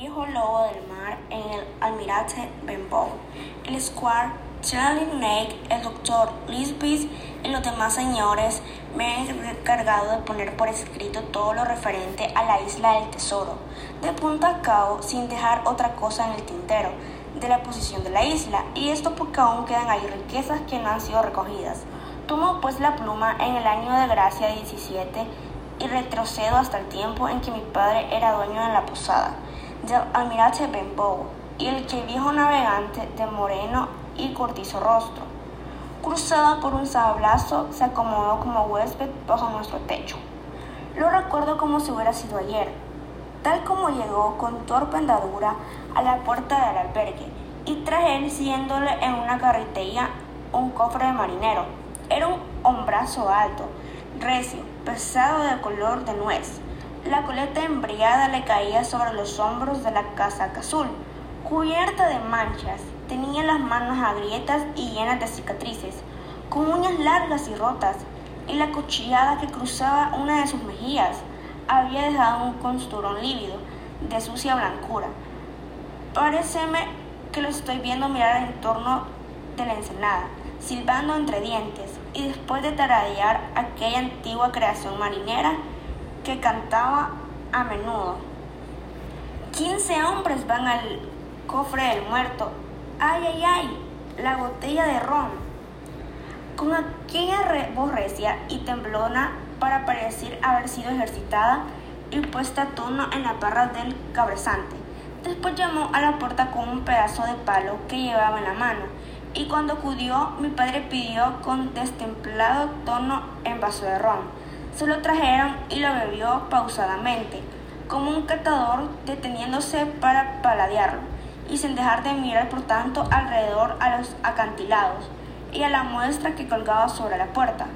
viejo lobo del mar en el almirante Benbow, el squire Charlie Nake, el doctor Lisbeth y los demás señores me han encargado de poner por escrito todo lo referente a la isla del tesoro, de punta a cabo, sin dejar otra cosa en el tintero, de la posición de la isla, y esto porque aún quedan ahí riquezas que no han sido recogidas. Tomo pues la pluma en el año de gracia 17 y retrocedo hasta el tiempo en que mi padre era dueño de la posada del almirante Benbow y el viejo navegante de moreno y cortizo rostro, cruzado por un sablazo, se acomodó como huésped bajo nuestro techo. Lo recuerdo como si hubiera sido ayer, tal como llegó con torpe andadura a la puerta del albergue y tras él siguiéndole en una carretería un cofre de marinero. Era un hombrazo alto, recio, pesado de color de nuez. La coleta embriagada le caía sobre los hombros de la casaca azul, cubierta de manchas. Tenía las manos agrietas y llenas de cicatrices, con uñas largas y rotas, y la cuchillada que cruzaba una de sus mejillas había dejado un costurón lívido, de sucia blancura. Pareceme que lo estoy viendo mirar en torno de la ensenada, silbando entre dientes, y después de taradear aquella antigua creación marinera que cantaba a menudo. Quince hombres van al cofre del muerto. ¡Ay, ay, ay! La botella de ron. Con aquella voz recia y temblona para parecer haber sido ejercitada y puesta a tono en la barra del cabezante. Después llamó a la puerta con un pedazo de palo que llevaba en la mano y cuando acudió mi padre pidió con destemplado tono en vaso de ron. Se lo trajeron y lo bebió pausadamente, como un catador deteniéndose para paladearlo y sin dejar de mirar por tanto alrededor a los acantilados y a la muestra que colgaba sobre la puerta.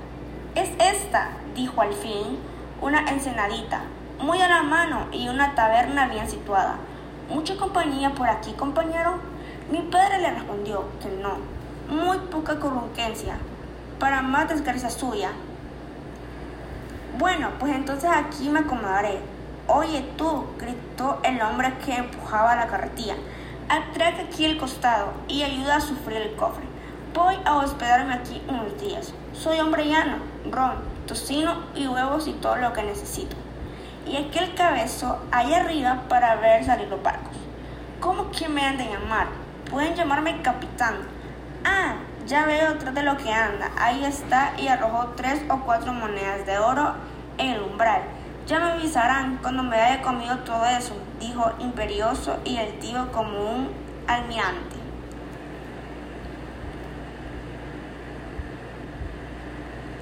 Es esta, dijo al fin, una ensenadita, muy a la mano y una taberna bien situada. ¿Mucha compañía por aquí, compañero? Mi padre le respondió que no, muy poca corrunquencia, para más desgracia suya. Bueno, pues entonces aquí me acomodaré. Oye tú, gritó el hombre que empujaba la carretilla, atrae aquí el costado y ayuda a sufrir el cofre. Voy a hospedarme aquí unos días. Soy hombre llano, ron, tocino y huevos y todo lo que necesito. Y aquel cabezo ahí arriba para ver salir los barcos. ¿Cómo que me han de llamar? Pueden llamarme capitán. Ah, ya veo detrás de lo que anda. Ahí está y arrojó tres o cuatro monedas de oro en el umbral. Ya me avisarán cuando me haya comido todo eso, dijo imperioso y el tío como un almirante.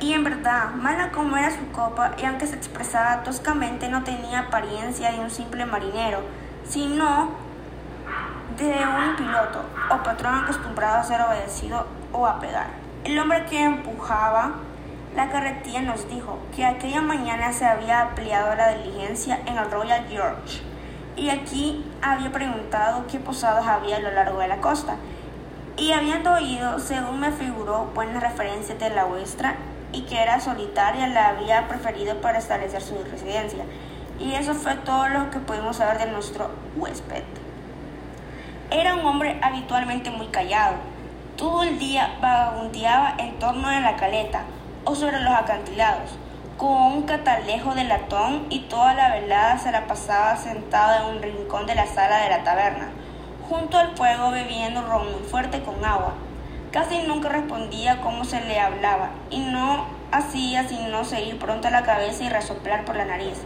Y en verdad, mala como era su copa, y aunque se expresaba toscamente, no tenía apariencia de un simple marinero, sino de un piloto o patrón acostumbrado a ser obedecido o a pegar. El hombre que empujaba la carretilla nos dijo que aquella mañana se había ampliado la diligencia en el Royal George y aquí había preguntado qué posadas había a lo largo de la costa y habiendo oído, según me figuró, buenas referencias de la vuestra y que era solitaria, la había preferido para establecer su residencia. Y eso fue todo lo que pudimos saber de nuestro huésped. Era un hombre habitualmente muy callado. Todo el día vagabundeaba en torno de la caleta o sobre los acantilados, con un catalejo de latón y toda la velada se la pasaba sentado en un rincón de la sala de la taberna, junto al fuego bebiendo ron muy fuerte con agua. Casi nunca respondía cómo se le hablaba y no hacía sino seguir pronto la cabeza y resoplar por la nariz,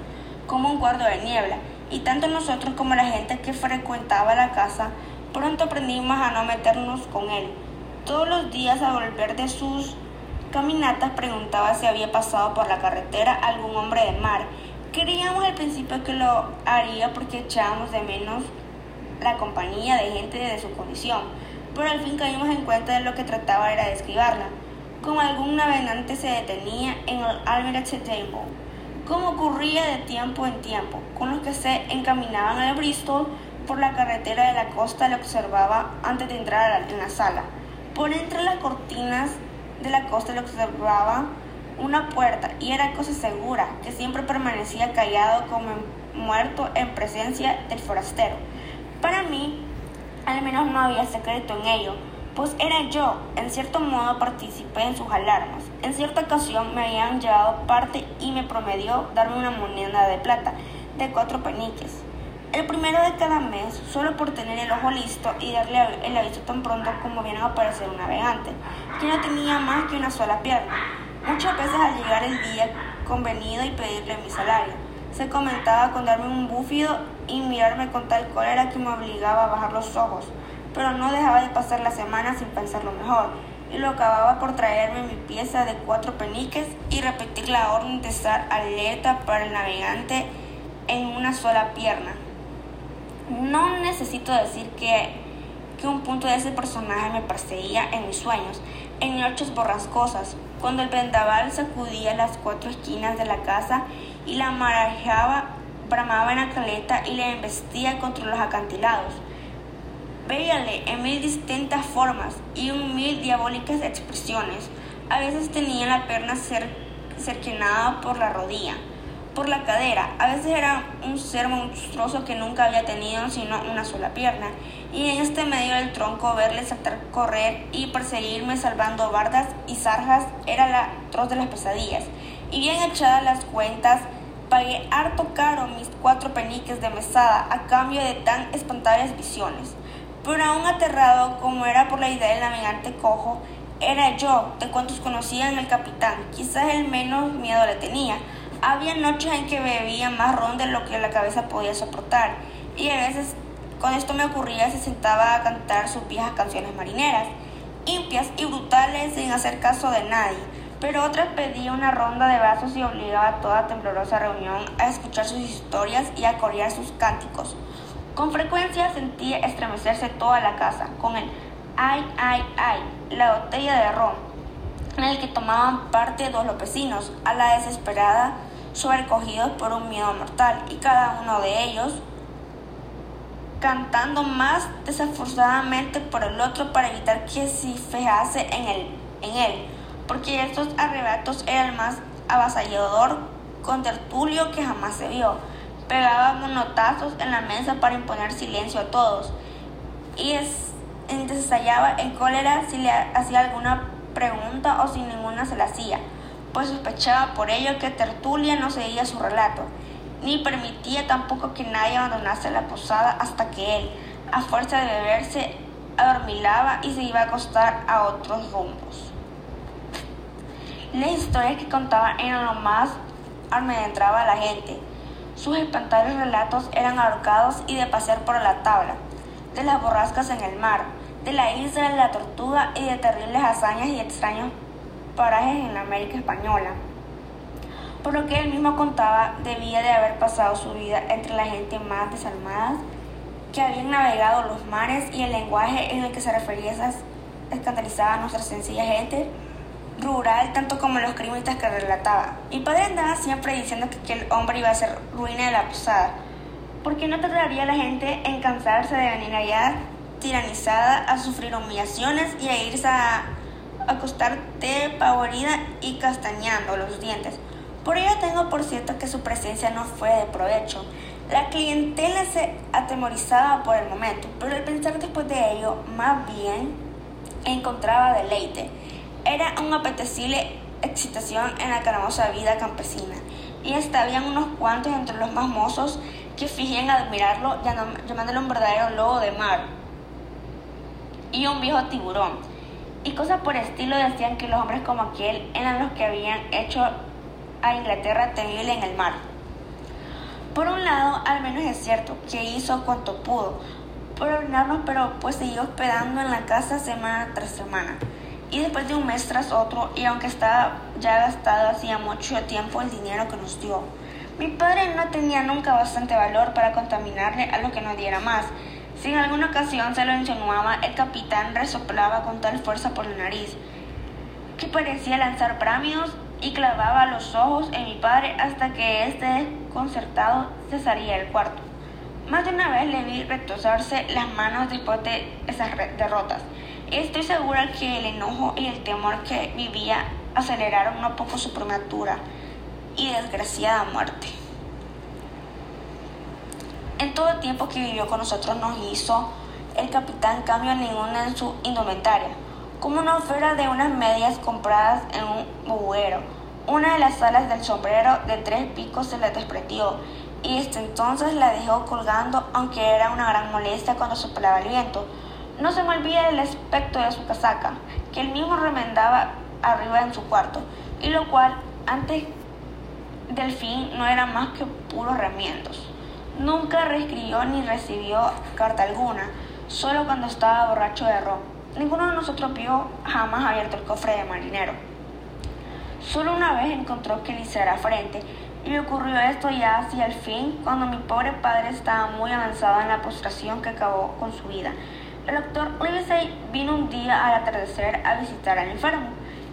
como un cuarto de niebla, y tanto nosotros como la gente que frecuentaba la casa Pronto aprendimos a no meternos con él. Todos los días al volver de sus caminatas preguntaba si había pasado por la carretera algún hombre del mar. Creíamos al principio que lo haría porque echábamos de menos la compañía de gente de su condición, pero al fin caímos en cuenta de lo que trataba era de esquivarla. Como algún navegante se detenía en el Almirante Table, como ocurría de tiempo en tiempo, con los que se encaminaban al Bristol por la carretera de la costa le observaba antes de entrar en la sala. Por entre las cortinas de la costa le observaba una puerta y era cosa segura que siempre permanecía callado como muerto en presencia del forastero. Para mí, al menos no había secreto en ello, pues era yo, en cierto modo participé en sus alarmas. En cierta ocasión me habían llevado parte y me promedió darme una moneda de plata de cuatro peniques. El primero de cada mes, solo por tener el ojo listo y darle el aviso tan pronto como viene a aparecer un navegante, que no tenía más que una sola pierna. Muchas veces al llegar el día convenido y pedirle mi salario, se comentaba con darme un búfido y mirarme con tal cólera que me obligaba a bajar los ojos pero no dejaba de pasar la semana sin pensarlo mejor, y lo acababa por traerme mi pieza de cuatro peniques y repetir la orden de estar alerta para el navegante en una sola pierna. No necesito decir que, que un punto de ese personaje me perseguía en mis sueños, en noches borrascosas, cuando el vendaval sacudía las cuatro esquinas de la casa y la marajaba, bramaba en la caleta y le embestía contra los acantilados. Veíale en mil distintas formas y un mil diabólicas expresiones. A veces tenía la pierna cer cerquenada por la rodilla, por la cadera. A veces era un ser monstruoso que nunca había tenido sino una sola pierna. Y en este medio del tronco verle saltar, correr y perseguirme salvando bardas y zarjas era la atroz de las pesadillas. Y bien echadas las cuentas, pagué harto caro mis cuatro peniques de mesada a cambio de tan espontáneas visiones pero aún aterrado como era por la idea del navegante cojo, era yo, de cuantos conocían al capitán, quizás el menos miedo le tenía. Había noches en que bebía más ron de lo que la cabeza podía soportar, y a veces con esto me ocurría se sentaba a cantar sus viejas canciones marineras, impias y brutales sin hacer caso de nadie, pero otras pedía una ronda de vasos y obligaba a toda temblorosa reunión a escuchar sus historias y a corear sus cánticos. Con frecuencia sentía estremecerse toda la casa con el ay, ay, ay, la botella de ron, en el que tomaban parte dos lopecinos, a la desesperada, sobrecogidos por un miedo mortal, y cada uno de ellos cantando más desaforzadamente por el otro para evitar que se fijase en él, en él, porque estos arrebatos eran más avasallador con tertulio que jamás se vio. Pegaba monotazos en la mesa para imponer silencio a todos y es, estallaba en cólera si le hacía alguna pregunta o si ninguna se la hacía, pues sospechaba por ello que Tertulia no seguía su relato, ni permitía tampoco que nadie abandonase la posada hasta que él, a fuerza de beberse, adormilaba y se iba a acostar a otros rumbos. Las historias que contaba eran lo más a la gente, sus espantables relatos eran ahorcados y de pasear por la tabla, de las borrascas en el mar, de la isla de la tortuga y de terribles hazañas y extraños parajes en la América española. Por lo que él mismo contaba, debía de haber pasado su vida entre la gente más desalmada que habían navegado los mares y el lenguaje en el que se refería esas escandalizaba a nuestra sencilla gente rural tanto como los crímenes que relataba. Mi padre andaba siempre diciendo que aquel hombre iba a ser ruina de la posada, porque no tardaría la gente en cansarse de venir allá tiranizada a sufrir humillaciones y a irse a acostar pavorida y castañando los dientes. Por ello tengo por cierto que su presencia no fue de provecho. La clientela se atemorizaba por el momento, pero al pensar después de ello, más bien encontraba deleite era una apetecible excitación en la caramosa vida campesina, y hasta unos cuantos entre los más mozos que fingían admirarlo llamándolo un verdadero lobo de mar y un viejo tiburón. Y cosas por estilo decían que los hombres como aquel eran los que habían hecho a Inglaterra temible en el mar. Por un lado, al menos es cierto que hizo cuanto pudo por ordenarnos, pero pues siguió hospedando en la casa semana tras semana. Y después de un mes tras otro, y aunque estaba ya gastado hacía mucho tiempo el dinero que nos dio, mi padre no tenía nunca bastante valor para contaminarle a lo que no diera más. Si en alguna ocasión se lo insinuaba, el capitán resoplaba con tal fuerza por la nariz que parecía lanzar bramidos y clavaba los ojos en mi padre hasta que este desconcertado cesaría el cuarto. Más de una vez le vi retosarse las manos después de esas derrotas. Estoy segura que el enojo y el temor que vivía aceleraron un poco su prematura y desgraciada muerte. En todo el tiempo que vivió con nosotros nos hizo el capitán cambio ninguna en su indumentaria, como una oferta de unas medias compradas en un buguero. Una de las alas del sombrero de tres picos se le desprendió y desde entonces la dejó colgando, aunque era una gran molestia cuando soplaba el viento. No se me olvida el aspecto de su casaca, que él mismo remendaba arriba en su cuarto, y lo cual antes del fin no era más que puros remiendos. Nunca reescribió ni recibió carta alguna, solo cuando estaba borracho de ron. Ninguno de nosotros vio jamás abierto el cofre de marinero. Solo una vez encontró que le hiciera frente, y me ocurrió esto ya hacia el fin, cuando mi pobre padre estaba muy avanzado en la postración que acabó con su vida. El doctor Livesey vino un día al atardecer a visitar al enfermo,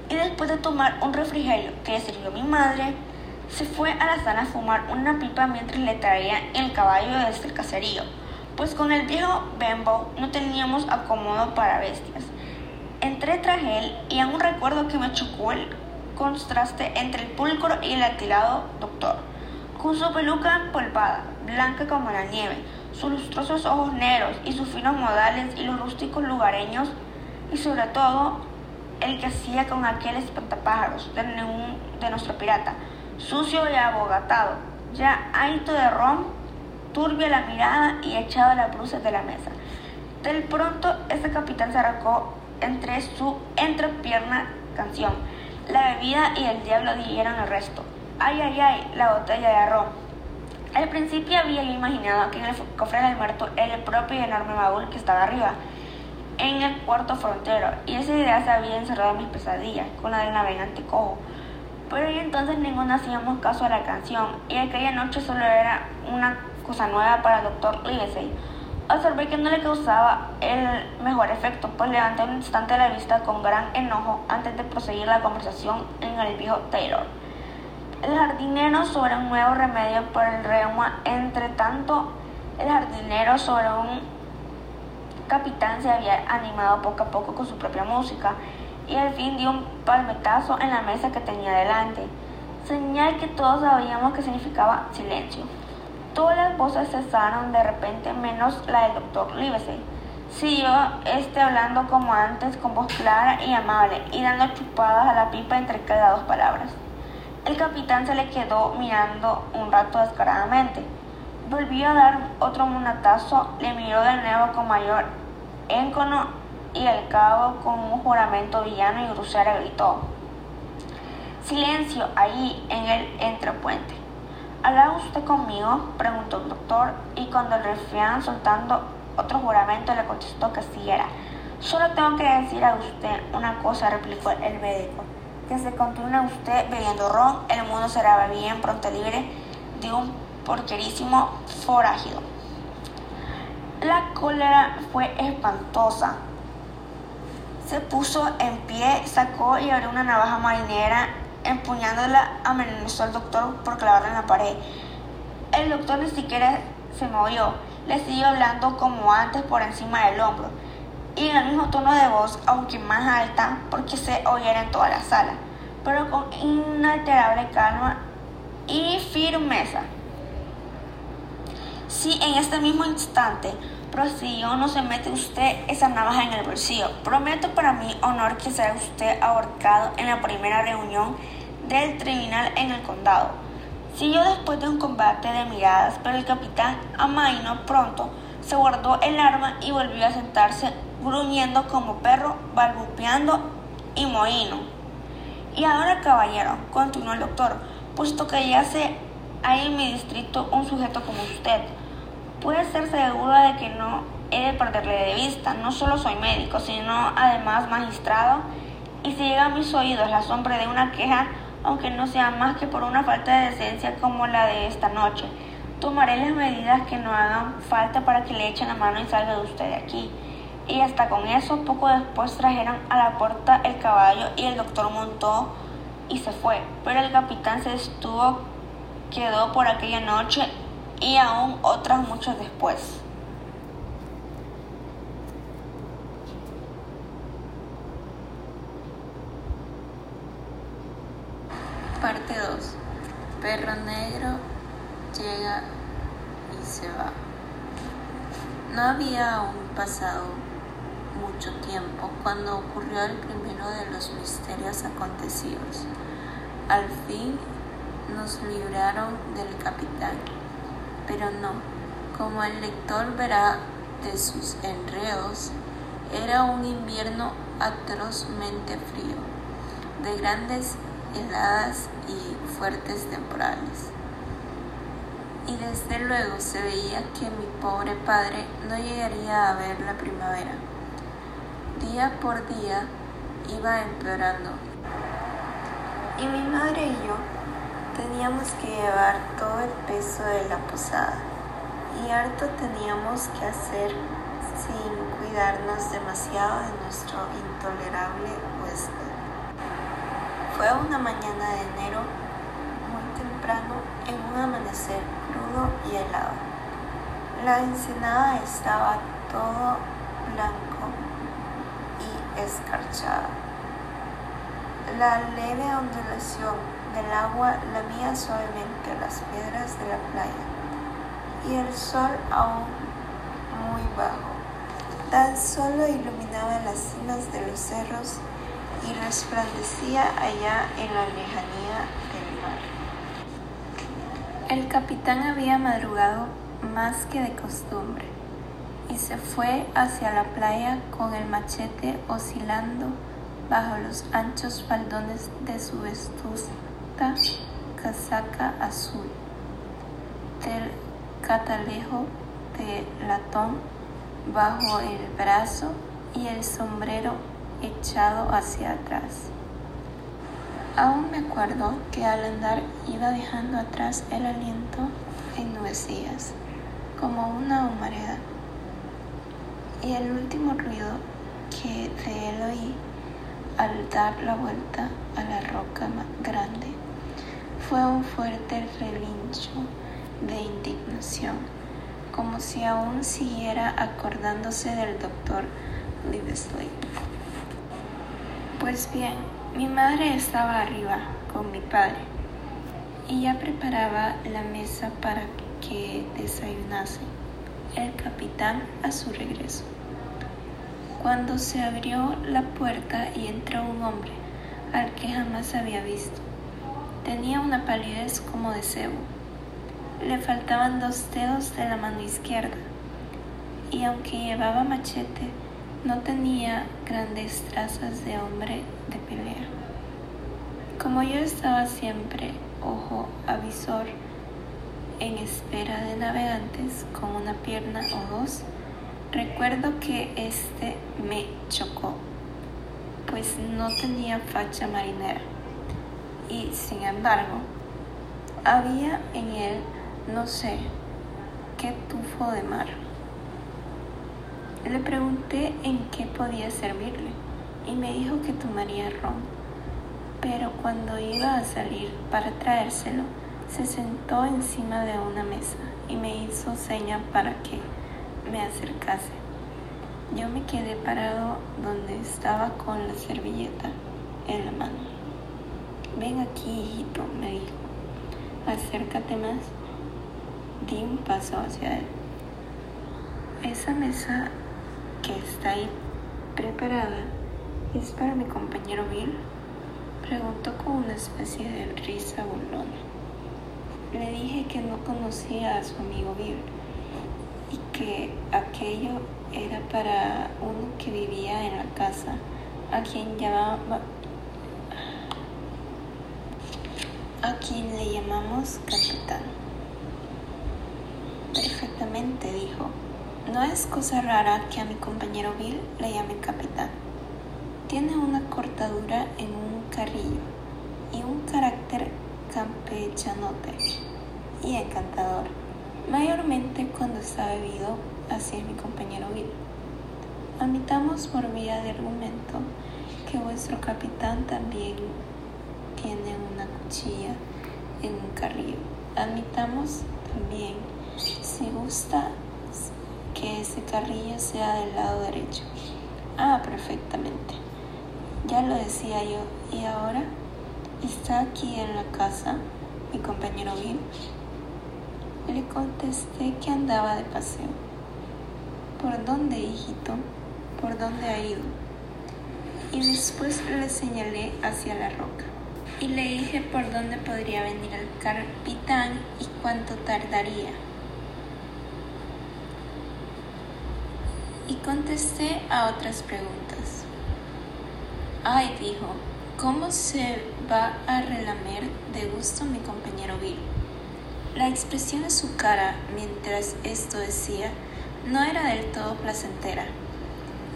y después de tomar un refrigerio que le sirvió mi madre, se fue a la sala a fumar una pipa mientras le traía el caballo desde el caserío. Pues con el viejo Bembo no teníamos acomodo para bestias. Entré tras él y aún recuerdo que me chocó el contraste entre el púlcro y el atilado doctor, con su peluca empolvada, blanca como la nieve, sus lustrosos ojos negros y sus finos modales y los rústicos lugareños, y sobre todo el que hacía con aquel espantapájaros de, de nuestro pirata, sucio y abogatado, ya ahito de ron turbia la mirada y echado las bruces de la mesa. Del pronto, ese capitán se arrancó entre su entrepierna canción. La bebida y el diablo dieron el resto. Ay, ay, ay, la botella de arroz. Al principio había yo imaginado que en el cofre del muerto era el propio y enorme baúl que estaba arriba, en el cuarto frontero, y esa idea se había encerrado en mis pesadillas, con la del navegante cojo. Pero y entonces ninguno hacíamos caso a la canción, y aquella noche solo era una cosa nueva para el doctor Livesey. Observé que no le causaba el mejor efecto, pues levanté un instante la vista con gran enojo antes de proseguir la conversación en el viejo Taylor. El jardinero sobre un nuevo remedio para el reuma, entre tanto, el jardinero sobre un capitán se había animado poco a poco con su propia música y al fin dio un palmetazo en la mesa que tenía delante, señal que todos sabíamos que significaba silencio. Todas las voces cesaron de repente, menos la del doctor Livesey. Siguió este hablando como antes, con voz clara y amable, y dando chupadas a la pipa entre cada dos palabras. El capitán se le quedó mirando un rato descaradamente. Volvió a dar otro monatazo, le miró de nuevo con mayor encono y al cabo con un juramento villano y grosero gritó. Silencio ahí en el entrepuente. ¿Habla usted conmigo? preguntó el doctor y cuando el refián soltando otro juramento le contestó que sí era. Solo tengo que decir a usted una cosa, replicó el médico. Que se continúe usted bebiendo ron, el mundo será bien pronto libre de un porquerísimo forajido. La cólera fue espantosa. Se puso en pie, sacó y abrió una navaja marinera empuñándola, amenazó al doctor por clavarla en la pared. El doctor ni siquiera se movió, le siguió hablando como antes por encima del hombro, y en el mismo tono de voz, aunque más alta, porque se oyera en toda la sala, pero con inalterable calma y firmeza. Si en este mismo instante prosiguió, no se mete usted esa navaja en el bolsillo. Prometo para mí honor que será usted ahorcado en la primera reunión del tribunal en el condado. Siguió después de un combate de miradas, pero el capitán Amaino pronto se guardó el arma y volvió a sentarse gruñendo como perro, balbuceando y mohino. Y ahora, caballero, continuó el doctor, puesto que ya sé hay en mi distrito un sujeto como usted, puede ser seguro de que no he de perderle de vista. No solo soy médico, sino además magistrado. Y si llega a mis oídos la sombra de una queja, aunque no sea más que por una falta de decencia como la de esta noche, tomaré las medidas que no hagan falta para que le echen la mano y salga de usted de aquí. Y hasta con eso, poco después trajeron a la puerta el caballo y el doctor montó y se fue. Pero el capitán se estuvo, quedó por aquella noche y aún otras muchas después. Parte 2. Perro negro llega y se va. No había aún pasado mucho tiempo cuando ocurrió el primero de los misterios acontecidos. Al fin nos libraron del capitán, pero no, como el lector verá de sus enredos, era un invierno atrozmente frío, de grandes heladas y fuertes temporales. Y desde luego se veía que mi pobre padre no llegaría a ver la primavera. Día por día iba empeorando. Y mi madre y yo teníamos que llevar todo el peso de la posada. Y harto teníamos que hacer sin cuidarnos demasiado de nuestro intolerable huésped. Fue una mañana de enero muy temprano en un amanecer crudo y helado. La ensenada estaba todo blanco y escarchada. La leve ondulación del agua lamía suavemente las piedras de la playa y el sol aún muy bajo tan solo iluminaba las cimas de los cerros y resplandecía allá en la lejanía del mar. El capitán había madrugado más que de costumbre y se fue hacia la playa con el machete oscilando bajo los anchos faldones de su casaca azul, del catalejo de latón bajo el brazo y el sombrero echado hacia atrás. Aún me acuerdo que al andar iba dejando atrás el aliento en nubecillas, como una humareda. Y el último ruido que de él oí al dar la vuelta a la roca grande fue un fuerte relincho de indignación, como si aún siguiera acordándose del doctor Livesley. Pues bien, mi madre estaba arriba con mi padre y ya preparaba la mesa para que desayunase el capitán a su regreso. Cuando se abrió la puerta y entró un hombre al que jamás había visto. Tenía una palidez como de cebo. Le faltaban dos dedos de la mano izquierda y aunque llevaba machete, no tenía grandes trazas de hombre de pelea. Como yo estaba siempre ojo avisor en espera de navegantes con una pierna o dos, recuerdo que este me chocó, pues no tenía facha marinera y sin embargo había en él no sé qué tufo de mar. Le pregunté en qué podía servirle y me dijo que tomaría ron. Pero cuando iba a salir para traérselo, se sentó encima de una mesa y me hizo seña para que me acercase. Yo me quedé parado donde estaba con la servilleta en la mano. Ven aquí, hijito, me dijo. Acércate más. Di un paso hacia él. Esa mesa que está ahí preparada es para mi compañero Bill? Preguntó con una especie de risa burlona. Le dije que no conocía a su amigo Bill y que aquello era para uno que vivía en la casa, a quien llamaba a quien le llamamos capitán. Perfectamente, dijo. No es cosa rara que a mi compañero Bill le llame capitán. Tiene una cortadura en un carrillo y un carácter campechanote y encantador, mayormente cuando está bebido, así es mi compañero Bill. Admitamos por vía de argumento que vuestro capitán también tiene una cuchilla en un carrillo. Admitamos también, si gusta, que ese carrillo sea del lado derecho. Ah, perfectamente. Ya lo decía yo. ¿Y ahora? ¿Está aquí en la casa mi compañero Bill? Le contesté que andaba de paseo. ¿por dónde, hijito? ¿Por dónde ha ido? Y después le señalé hacia la roca. Y le dije por dónde podría venir el capitán y cuánto tardaría. Y contesté a otras preguntas. Ay, dijo, ¿cómo se va a relamer de gusto mi compañero Bill? La expresión de su cara mientras esto decía no era del todo placentera,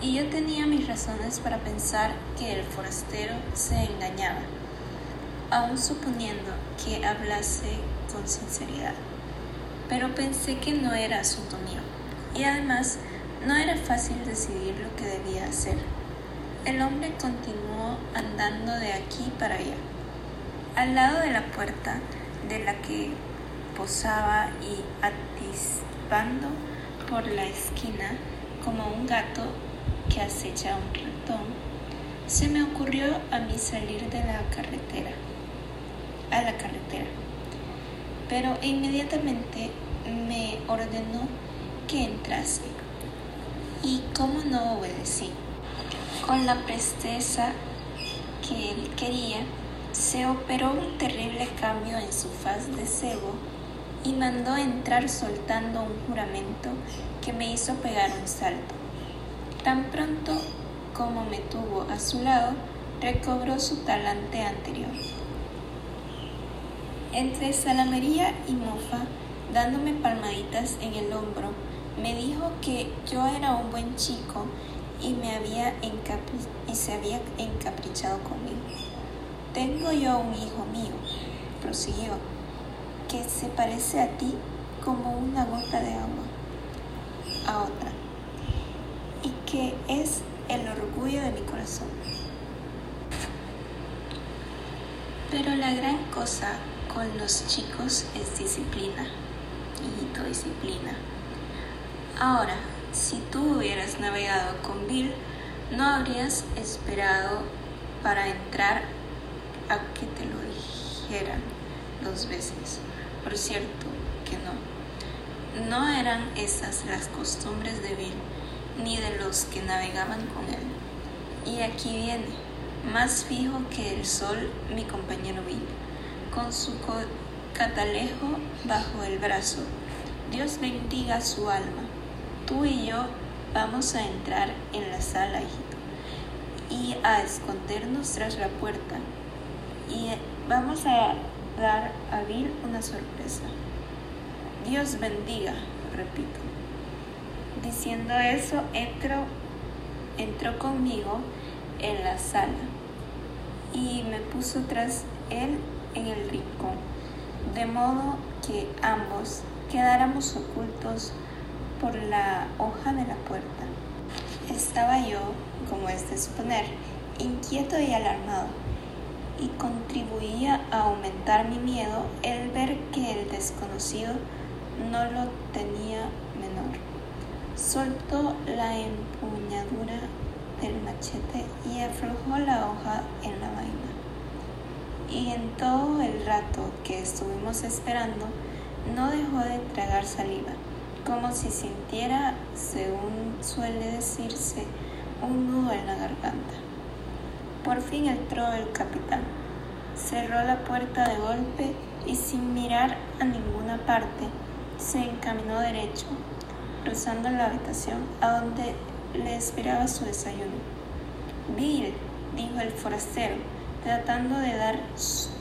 y yo tenía mis razones para pensar que el forastero se engañaba, aun suponiendo que hablase con sinceridad. Pero pensé que no era asunto mío, y además no era fácil decidir lo que debía hacer. El hombre continuó andando de aquí para allá. Al lado de la puerta de la que posaba y atispando por la esquina como un gato que acecha un ratón, se me ocurrió a mí salir de la carretera, a la carretera. Pero inmediatamente me ordenó que entrase. Y como no obedecí, con la presteza que él quería, se operó un terrible cambio en su faz de cebo y mandó entrar soltando un juramento que me hizo pegar un salto. Tan pronto como me tuvo a su lado, recobró su talante anterior. Entre salamería y mofa, dándome palmaditas en el hombro, me dijo que yo era un buen chico y, me había y se había encaprichado conmigo. Tengo yo un hijo mío, prosiguió, que se parece a ti como una gota de agua a otra y que es el orgullo de mi corazón. Pero la gran cosa con los chicos es disciplina, hijito, disciplina. Ahora, si tú hubieras navegado con Bill, no habrías esperado para entrar a que te lo dijeran dos veces. Por cierto, que no. No eran esas las costumbres de Bill, ni de los que navegaban con él. Y aquí viene, más fijo que el sol, mi compañero Bill, con su catalejo bajo el brazo. Dios bendiga su alma. Tú y yo vamos a entrar en la sala, y a escondernos tras la puerta. Y vamos a dar a Bill una sorpresa. Dios bendiga, repito. Diciendo eso, entró, entró conmigo en la sala y me puso tras él en el rincón, de modo que ambos quedáramos ocultos por la hoja de la puerta. Estaba yo, como es de suponer, inquieto y alarmado y contribuía a aumentar mi miedo el ver que el desconocido no lo tenía menor. Soltó la empuñadura del machete y aflojó la hoja en la vaina. Y en todo el rato que estuvimos esperando, no dejó de tragar saliva, como si sintiera, según suele decirse, un nudo en la garganta. Por fin entró el capitán. Cerró la puerta de golpe y sin mirar a ninguna parte se encaminó derecho, cruzando la habitación a donde le esperaba su desayuno. Bill, dijo el forastero, tratando de dar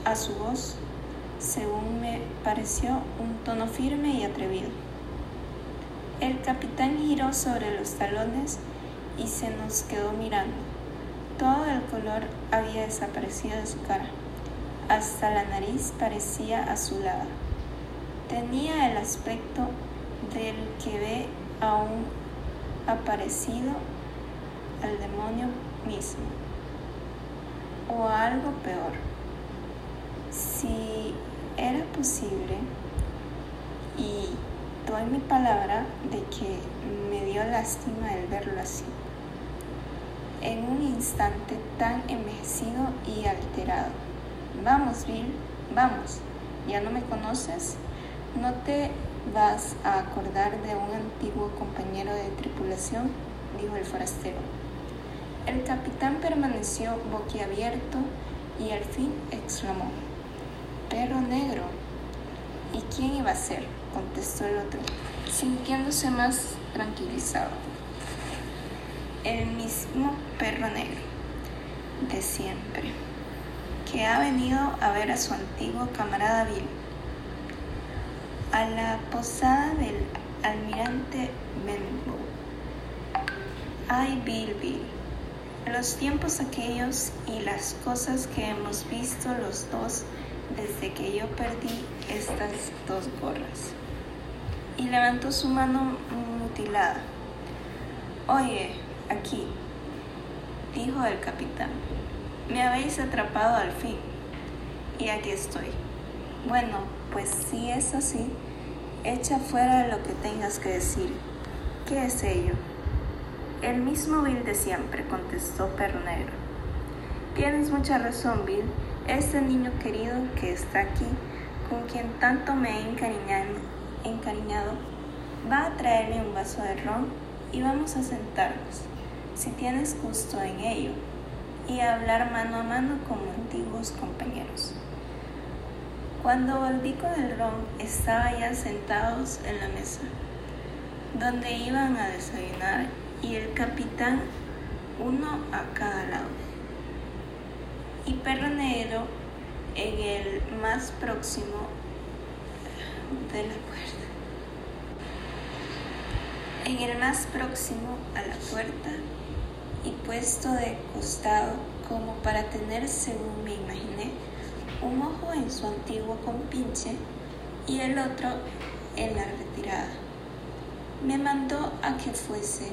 a su voz, según me pareció, un tono firme y atrevido. El capitán giró sobre los talones y se nos quedó mirando. Todo el color había desaparecido de su cara. Hasta la nariz parecía azulada. Tenía el aspecto del que ve a un aparecido al demonio mismo, o algo peor. Si era posible, y doy mi palabra de que me dio lástima el verlo así en un instante tan envejecido y alterado. Vamos, Bill, vamos. ¿Ya no me conoces? ¿No te vas a acordar de un antiguo compañero de tripulación? dijo el forastero. El capitán permaneció boquiabierto y al fin exclamó, Perro negro. ¿Y quién iba a ser? contestó el otro, sintiéndose más tranquilizado. El mismo perro negro, de siempre, que ha venido a ver a su antiguo camarada Bill, a la posada del almirante Benbow. Ay, Bill, Bill, los tiempos aquellos y las cosas que hemos visto los dos desde que yo perdí estas dos gorras. Y levantó su mano mutilada. Oye, aquí, dijo el capitán, me habéis atrapado al fin. Y aquí estoy. Bueno, pues si es así, echa fuera lo que tengas que decir. ¿Qué es ello? El mismo Bill de siempre, contestó Perro Negro. Tienes mucha razón, Bill. Este niño querido que está aquí, con quien tanto me he encariñado, va a traerle un vaso de ron y vamos a sentarnos, si tienes gusto en ello, y a hablar mano a mano como antiguos compañeros. Cuando volví con el ron, estaba ya sentados en la mesa, donde iban a desayunar y el capitán uno a cada lado. Y Perro Negro en el más próximo de la puerta. En el más próximo a la puerta y puesto de costado como para tener, según me imaginé, un ojo en su antiguo compinche y el otro en la retirada. Me mandó a que fuese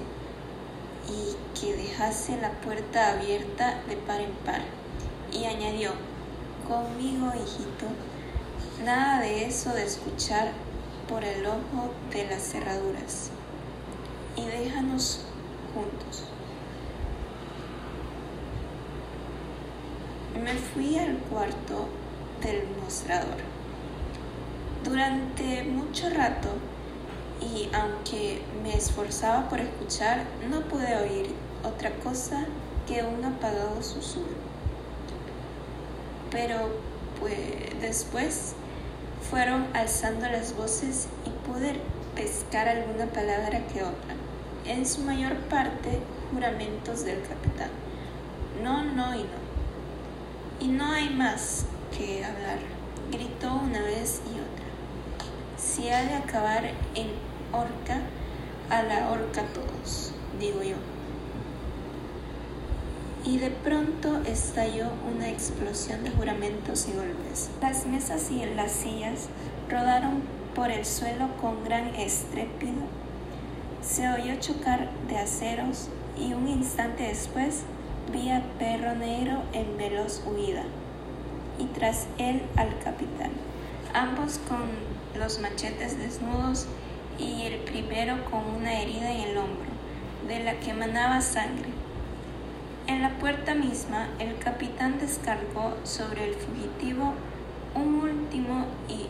y que dejase la puerta abierta de par en par. Y añadió, conmigo, hijito, nada de eso de escuchar por el ojo de las cerraduras. Y déjanos juntos. Me fui al cuarto del mostrador. Durante mucho rato y aunque me esforzaba por escuchar, no pude oír otra cosa que un apagado susurro. Pero pues después fueron alzando las voces y pude pescar alguna palabra que otra, en su mayor parte juramentos del capitán. No, no y no. Y no hay más que hablar, gritó una vez y otra. Si ha de acabar en horca, a la horca todos, digo yo. Y de pronto estalló una explosión de juramentos y golpes. Las mesas y las sillas rodaron por el suelo con gran estrépito. Se oyó chocar de aceros y un instante después vi a Perro Negro en veloz huida y tras él al capitán, ambos con los machetes desnudos y el primero con una herida en el hombro, de la que emanaba sangre. En la puerta misma, el capitán descargó sobre el fugitivo un último y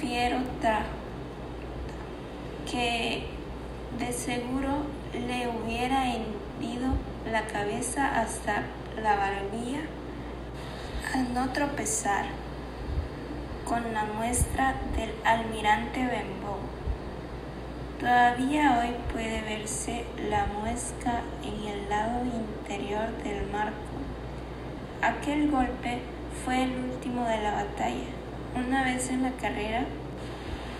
fiero trajo que de seguro le hubiera hendido la cabeza hasta la barbilla a no tropezar con la muestra del almirante Benbow. Todavía hoy puede verse la muesca en el lado interior del marco. Aquel golpe fue el último de la batalla. Una vez en la carrera,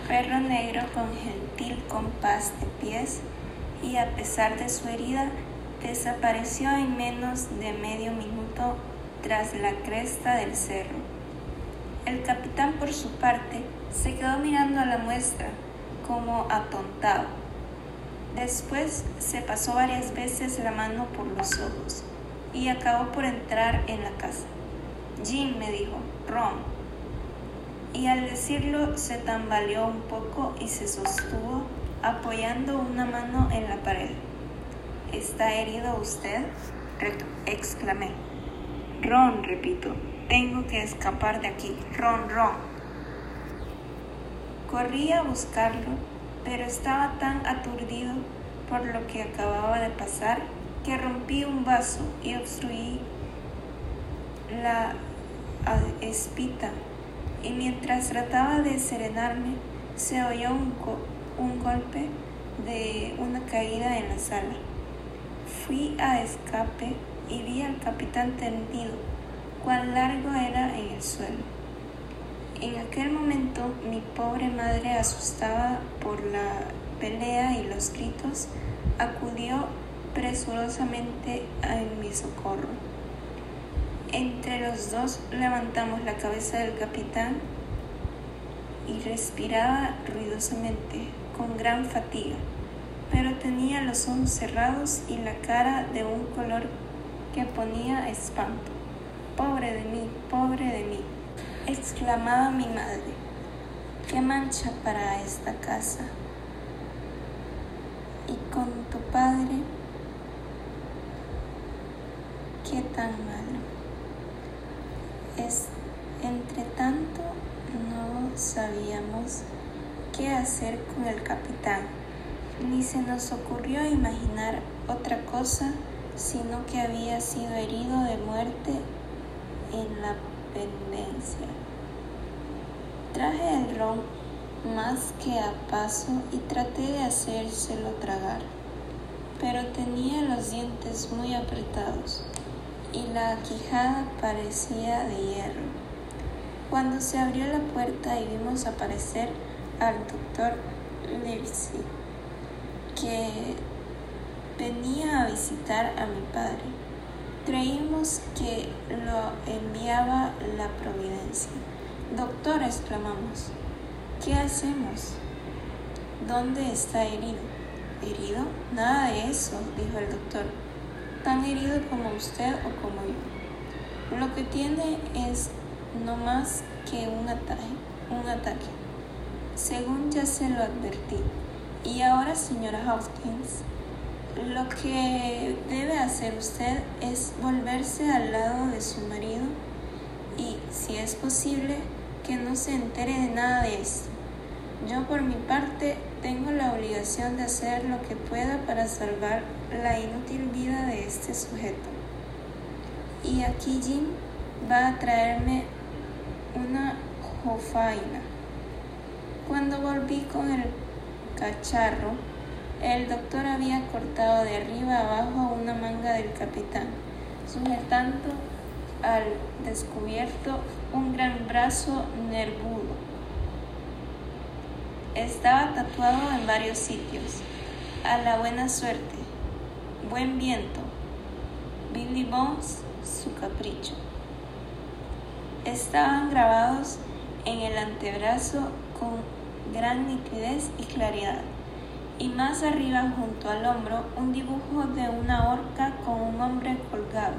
Perro Negro con gentil compás de pies y a pesar de su herida, desapareció en menos de medio minuto tras la cresta del cerro. El capitán, por su parte, se quedó mirando a la muestra como atontado. Después se pasó varias veces la mano por los ojos y acabó por entrar en la casa. Jim me dijo, Ron. Y al decirlo se tambaleó un poco y se sostuvo apoyando una mano en la pared. ¿Está herido usted? exclamé. Ron, repito, tengo que escapar de aquí. Ron, Ron. Corrí a buscarlo, pero estaba tan aturdido por lo que acababa de pasar que rompí un vaso y obstruí la espita y mientras trataba de serenarme se oyó un, un golpe de una caída en la sala. Fui a escape y vi al capitán tendido, cuán largo era en el suelo. En aquel momento mi pobre madre, asustada por la pelea y los gritos, acudió presurosamente en mi socorro. Entre los dos levantamos la cabeza del capitán y respiraba ruidosamente, con gran fatiga, pero tenía los ojos cerrados y la cara de un color que ponía espanto. Pobre de mí, pobre de mí, exclamaba mi madre. Qué mancha para esta casa. Y con tu padre, qué tan malo. Es, entre tanto, no sabíamos qué hacer con el capitán, ni se nos ocurrió imaginar otra cosa sino que había sido herido de muerte en la Traje el ron más que a paso y traté de hacérselo tragar, pero tenía los dientes muy apretados y la quijada parecía de hierro. Cuando se abrió la puerta y vimos aparecer al doctor Livesey, que venía a visitar a mi padre. Creímos que lo enviaba la providencia. Doctor, exclamamos, ¿qué hacemos? ¿Dónde está herido? ¿Herido? Nada de eso, dijo el doctor. Tan herido como usted o como yo. Lo que tiene es no más que un ataque, un ataque. Según ya se lo advertí. Y ahora, señora Hopkins, lo que debe hacer usted es volverse al lado de su marido y, si es posible, que no se entere de nada de esto. Yo por mi parte tengo la obligación de hacer lo que pueda para salvar la inútil vida de este sujeto. Y aquí Jim va a traerme una jofaina. Cuando volví con el cacharro, el doctor había cortado de arriba abajo una manga del capitán, sujetando al descubierto un gran brazo nervudo. Estaba tatuado en varios sitios. A la buena suerte, buen viento, Billy Bones, su capricho. Estaban grabados en el antebrazo con gran nitidez y claridad y más arriba junto al hombro un dibujo de una horca con un hombre colgado,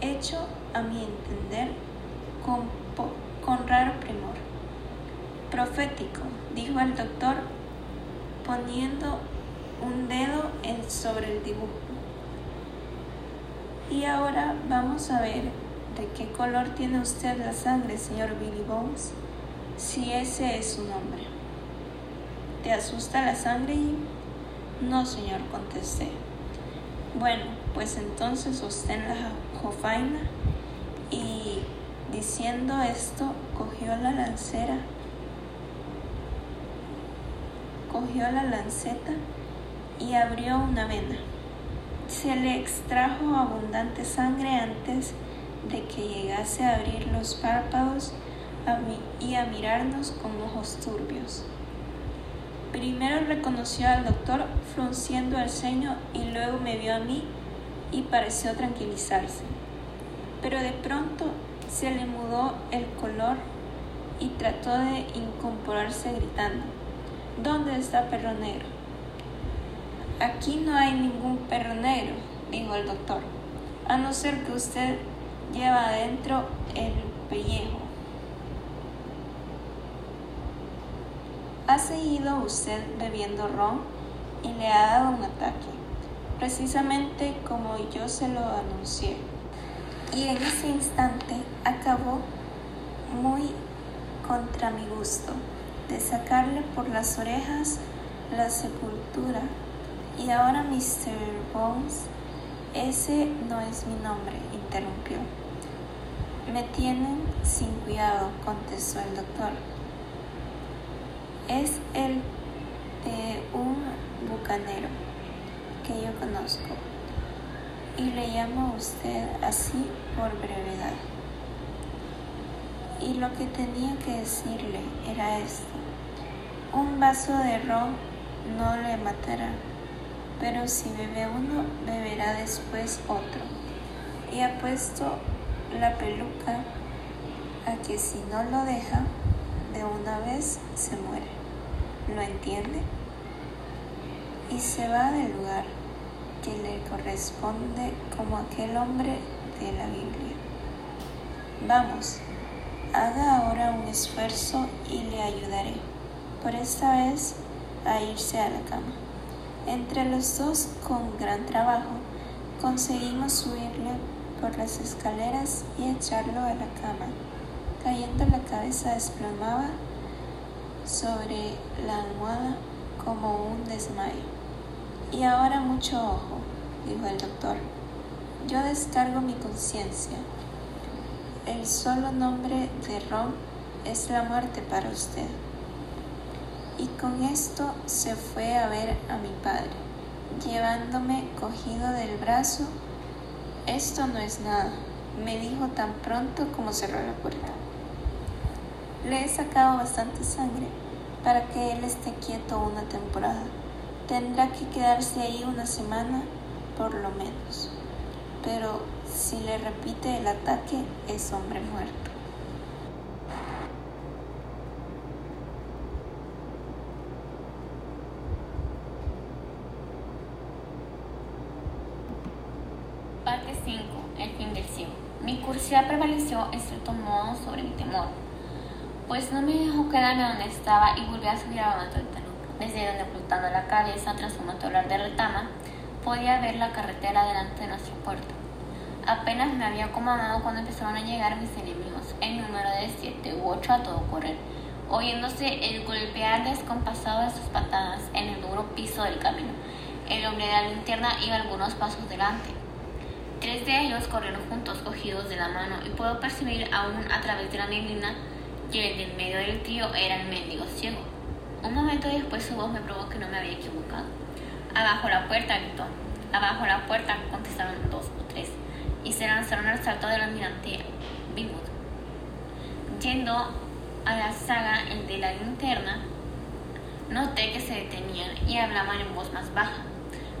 hecho, a mi entender, con, con raro primor. Profético, dijo el doctor, poniendo un dedo en, sobre el dibujo. Y ahora vamos a ver de qué color tiene usted la sangre, señor Billy Bones, si ese es su nombre. ¿Te asusta la sangre? No, señor, contesté. Bueno, pues entonces sostén la jofaina y diciendo esto cogió la lancera, cogió la lanceta y abrió una vena. Se le extrajo abundante sangre antes de que llegase a abrir los párpados y a mirarnos con ojos turbios. Primero reconoció al doctor frunciendo el ceño y luego me vio a mí y pareció tranquilizarse. Pero de pronto se le mudó el color y trató de incorporarse gritando, ¿Dónde está perro negro? Aquí no hay ningún perro negro, dijo el doctor, a no ser que usted lleva adentro el pellejo. Ha seguido usted bebiendo ron y le ha dado un ataque, precisamente como yo se lo anuncié. Y en ese instante acabó muy contra mi gusto de sacarle por las orejas la sepultura Y ahora, Mr. Bones, ese no es mi nombre, interrumpió. Me tienen sin cuidado, contestó el doctor. Es el de un bucanero que yo conozco y le llamo a usted así por brevedad. Y lo que tenía que decirle era esto. Un vaso de ron no le matará, pero si bebe uno, beberá después otro. Y ha puesto la peluca a que si no lo deja, de una vez se muere. ¿Lo entiende? Y se va del lugar que le corresponde como aquel hombre de la Biblia. Vamos, haga ahora un esfuerzo y le ayudaré, por esta vez a irse a la cama. Entre los dos, con gran trabajo, conseguimos subirle por las escaleras y echarlo a la cama. Cayendo la cabeza desplomaba sobre la almohada como un desmayo. Y ahora mucho ojo, dijo el doctor. Yo descargo mi conciencia. El solo nombre de Ron es la muerte para usted. Y con esto se fue a ver a mi padre, llevándome cogido del brazo. Esto no es nada, me dijo tan pronto como cerró la puerta. Le he sacado bastante sangre para que él esté quieto una temporada. Tendrá que quedarse ahí una semana por lo menos. Pero si le repite el ataque, es hombre muerto. Parte 5. El fin del cielo. Mi curiosidad prevaleció en cierto modo sobre mi temor, pues no me dejó quedarme donde estaba y volví a subir a talud, desde donde ocultando la cabeza tras un matorral de retama, podía ver la carretera delante de nuestra puerta. Apenas me había acomodado cuando empezaron a llegar mis enemigos, en número de siete u ocho a todo correr, oyéndose el golpear descompasado de sus patadas en el duro piso del camino. El hombre de la linterna iba algunos pasos delante. Tres de ellos corrieron juntos, cogidos de la mano, y puedo percibir aún a través de la neblina que el del medio del tío era el mendigo ciego. Un momento después su voz me probó que no me había equivocado. Abajo la puerta, gritó. Abajo la puerta, contestaron dos o tres, y se lanzaron al salto del almirante Bigwood. Yendo a la saga el de la linterna, noté que se detenían y hablaban en voz más baja,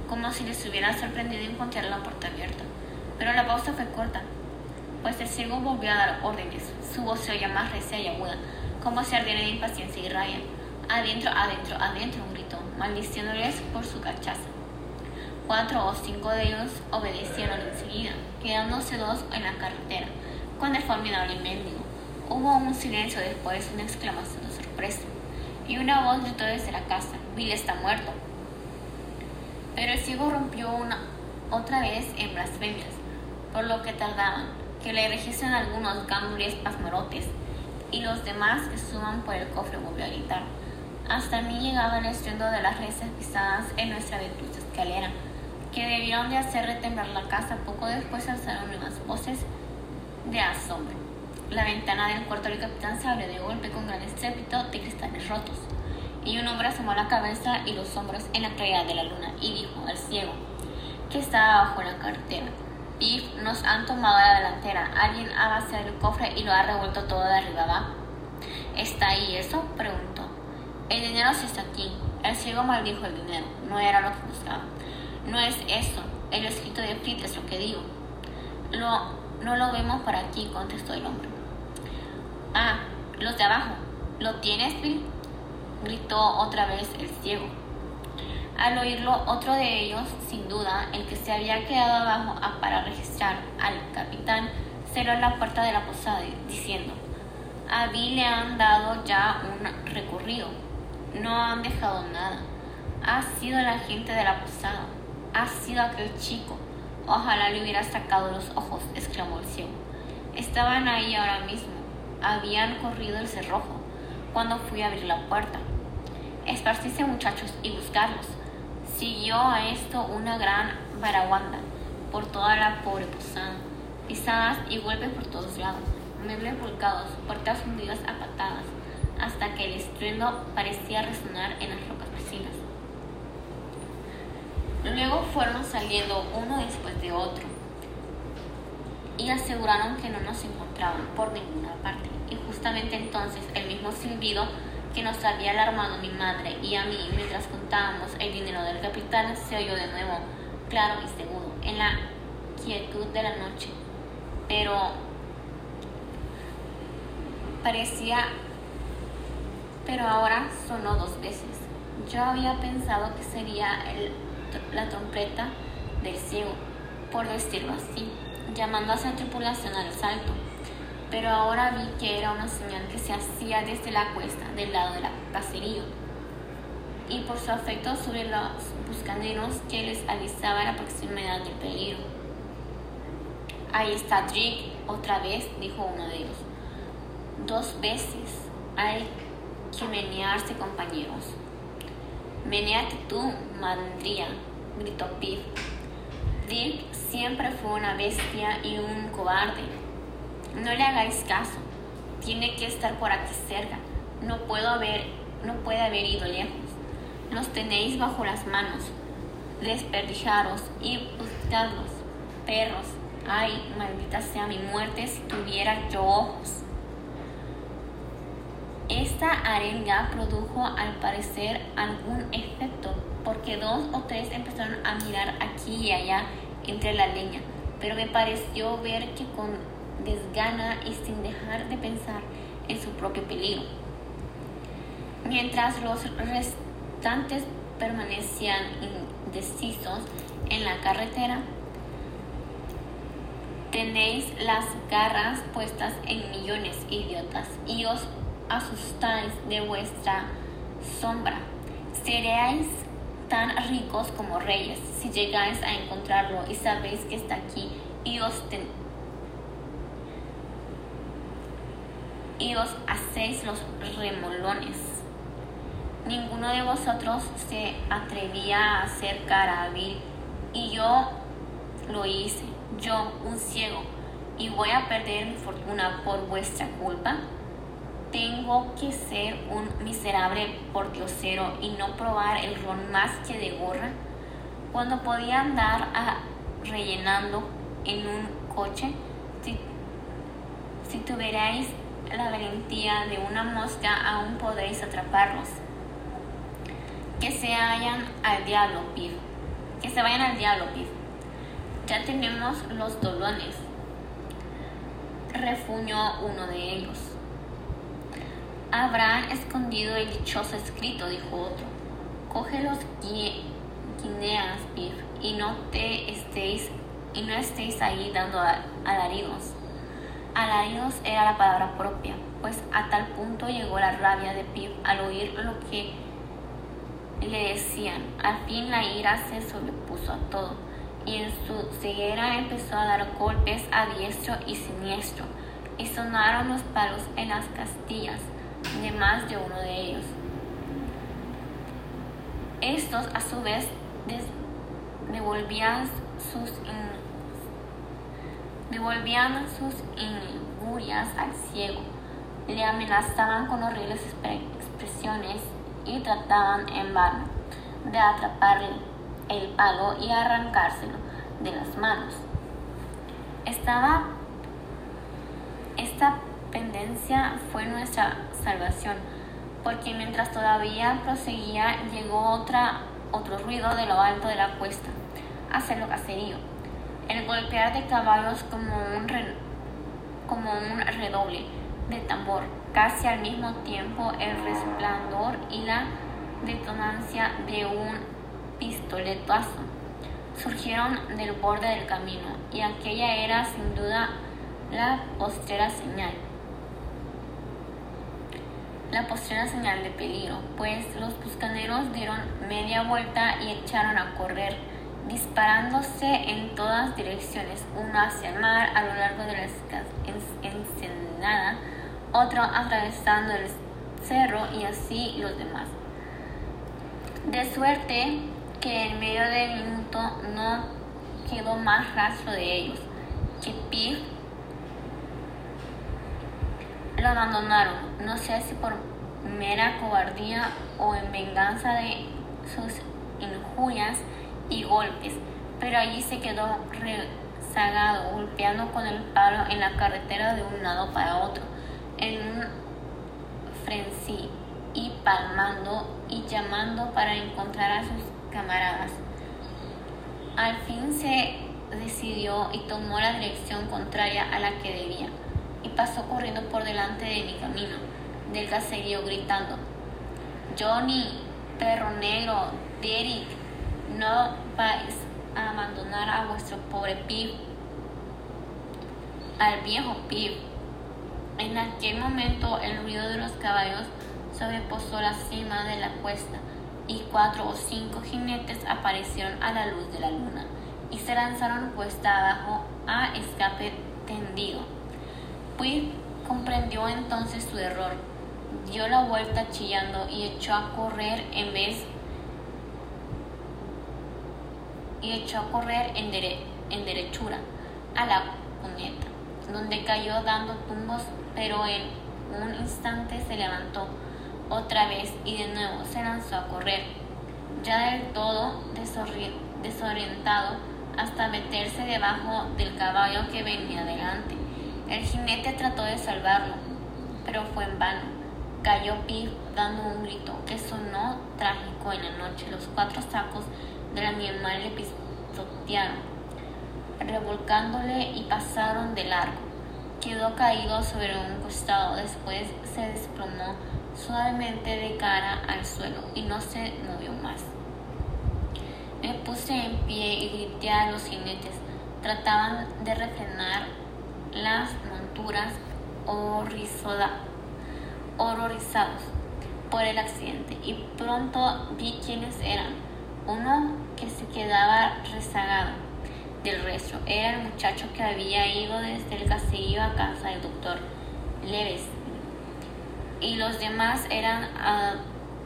como si les hubiera sorprendido encontrar la puerta abierta. Pero la pausa fue corta, pues el ciego volvió a dar órdenes. Su voz se oía más recia y aguda, como si ardiera de impaciencia y rabia. Adentro, adentro, adentro, gritó, maldiciéndoles por su cachaza. Cuatro o cinco de ellos obedecieron enseguida, quedándose dos en la carretera, con el formidable mendigo. Hubo un silencio después, una exclamación de sorpresa, y una voz gritó desde la casa, Bill está muerto. Pero el ciego rompió una, otra vez en blasfemias, por lo que tardaban, que le registran algunos ganglios pasmarotes, y los demás que suban por el cofre gritar. Hasta mí llegaba el estruendo de las reses pisadas en nuestra vetusta escalera, que debieron de hacer retemblar la casa. Poco después alzaron nuevas voces de asombro. La ventana del cuarto del capitán se abrió de golpe con gran estrépito de cristales rotos, y un hombre asomó la cabeza y los hombros en la claridad de la luna y dijo al ciego, que estaba bajo la cartera. Biff, nos han tomado la delantera. Alguien ha vaciado el cofre y lo ha revuelto todo de arriba abajo. ¿Está ahí eso? preguntó. El dinero sí está aquí. El ciego maldijo el dinero. No era lo que buscaba. No es eso. El escrito de Fritz es lo que digo. Lo, no lo vemos por aquí, contestó el hombre. Ah, los de abajo. ¿Lo tienes, Bill? gritó otra vez el ciego. Al oírlo, otro de ellos, sin duda, el que se había quedado abajo para registrar al capitán, cerró la puerta de la posada diciendo, a Bill le han dado ya un recorrido, no han dejado nada. Ha sido la gente de la posada, ha sido aquel chico. Ojalá le hubiera sacado los ojos, exclamó el ciego. Estaban ahí ahora mismo, habían corrido el cerrojo cuando fui a abrir la puerta. Esparcirse muchachos y buscarlos. Siguió a esto una gran baraguanda por toda la pobre posada, pisadas y golpes por todos lados, muebles volcados, puertas hundidas a patadas, hasta que el estruendo parecía resonar en las rocas vecinas. Luego fueron saliendo uno después de otro y aseguraron que no nos encontraban por ninguna parte. Y justamente entonces el mismo silbido que nos había alarmado mi madre y a mí mientras contábamos el dinero del capital se oyó de nuevo, claro y seguro, en la quietud de la noche. Pero parecía, pero ahora sonó dos veces. Yo había pensado que sería la trompeta del ciego, por decirlo así, llamando a esa tripulación al salto pero ahora vi que era una señal que se hacía desde la cuesta, del lado del caserío, y por su afecto sobre los buscaneros que les avisaba la proximidad del peligro. Ahí está Drake, otra vez, dijo uno de ellos. Dos veces hay que menearse, compañeros. Meneate tú, mandría, gritó Piff. Dick siempre fue una bestia y un cobarde no le hagáis caso. Tiene que estar por aquí cerca. No puedo haber, no puede haber ido lejos. Los tenéis bajo las manos. Desperdijaros y buscadlos. Perros. Ay, maldita sea mi muerte si tuviera yo ojos. Esta arenga produjo al parecer algún efecto, porque dos o tres empezaron a mirar aquí y allá entre la leña, pero me pareció ver que con desgana y sin dejar de pensar en su propio peligro. Mientras los restantes permanecían indecisos en la carretera, tenéis las garras puestas en millones, idiotas, y os asustáis de vuestra sombra. Seréis tan ricos como reyes si llegáis a encontrarlo y sabéis que está aquí y os y os hacéis los remolones. Ninguno de vosotros se atrevía a hacer cara a y yo lo hice, yo, un ciego, y voy a perder mi fortuna por vuestra culpa. Tengo que ser un miserable pordiosero y no probar el ron más que de gorra. Cuando podía andar a, rellenando en un coche, si, si tuvierais la valentía de una mosca, aún podréis atraparlos. Que se vayan al diablo, Pif. Que se vayan al diablo, Pif. Ya tenemos los dolones. Refuñó uno de ellos. Habrán escondido el dichoso escrito, dijo otro. Coge los guineas, Pif, y no te estéis y no estéis ahí dando alaridos Alaridos era la palabra propia, pues a tal punto llegó la rabia de Pip al oír lo que le decían. Al fin la ira se sobrepuso a todo y en su ceguera empezó a dar golpes a diestro y siniestro y sonaron los palos en las castillas de más de uno de ellos. Estos a su vez devolvían sus devolvían sus injurias al ciego, le amenazaban con horribles expresiones y trataban en vano de atraparle el palo y arrancárselo de las manos. Estaba esta pendencia fue nuestra salvación, porque mientras todavía proseguía llegó otra, otro ruido de lo alto de la cuesta, hacia lo caserío el golpear de caballos como un, como un redoble de tambor, casi al mismo tiempo el resplandor y la detonancia de un pistoletazo surgieron del borde del camino y aquella era sin duda la postrera señal. La postrera señal de peligro, pues los buscaneros dieron media vuelta y echaron a correr disparándose en todas direcciones, uno hacia el mar a lo largo de la ensenada, otro atravesando el cerro y así los demás. De suerte que en medio del minuto no quedó más rastro de ellos, que Pig lo abandonaron, no sé si por mera cobardía o en venganza de sus injurias y golpes, pero allí se quedó rezagado, golpeando con el palo en la carretera de un lado para otro, en un frenzy y palmando y llamando para encontrar a sus camaradas. Al fin se decidió y tomó la dirección contraria a la que debía y pasó corriendo por delante de mi camino del caserío gritando, Johnny, perro negro, Derek, no vais a abandonar a vuestro pobre Pip, al viejo Pip. En aquel momento el ruido de los caballos sobrepasó la cima de la cuesta y cuatro o cinco jinetes aparecieron a la luz de la luna y se lanzaron cuesta abajo a escape tendido. Pip comprendió entonces su error, dio la vuelta chillando y echó a correr en vez y echó a correr en, en derechura a la cuneta, donde cayó dando tumbos, pero en un instante se levantó otra vez y de nuevo se lanzó a correr, ya del todo desorientado hasta meterse debajo del caballo que venía delante. El jinete trató de salvarlo, pero fue en vano. Cayó Pif dando un grito que sonó trágico en la noche. Los cuatro sacos del animal le pisotearon, revolcándole y pasaron de largo. Quedó caído sobre un costado, después se desplomó suavemente de cara al suelo y no se movió más. Me puse en pie y grité a los jinetes. Trataban de refrenar las monturas horrorizados por el accidente y pronto vi quiénes eran. Uno que se quedaba rezagado del resto. Era el muchacho que había ido desde el caserío a casa del doctor Leves. Y los demás eran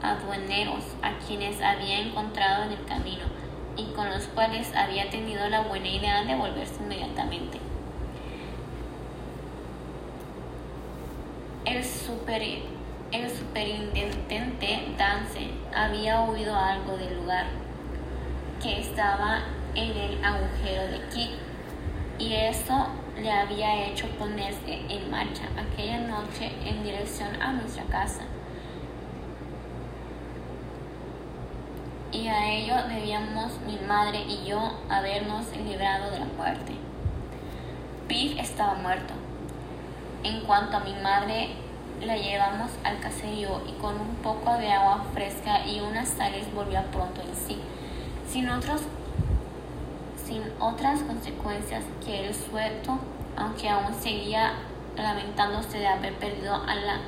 aduaneros a quienes había encontrado en el camino y con los cuales había tenido la buena idea de volverse inmediatamente. El, super, el superintendente Dance había oído algo del lugar que estaba en el agujero de Kik y eso le había hecho ponerse en marcha aquella noche en dirección a nuestra casa. Y a ello debíamos mi madre y yo habernos librado de la muerte. Piff estaba muerto. En cuanto a mi madre, la llevamos al caserío y con un poco de agua fresca y unas sales volvió pronto en sí, sin otros sin otras consecuencias que el suelto, aunque aún seguía lamentándose de haber perdido a la,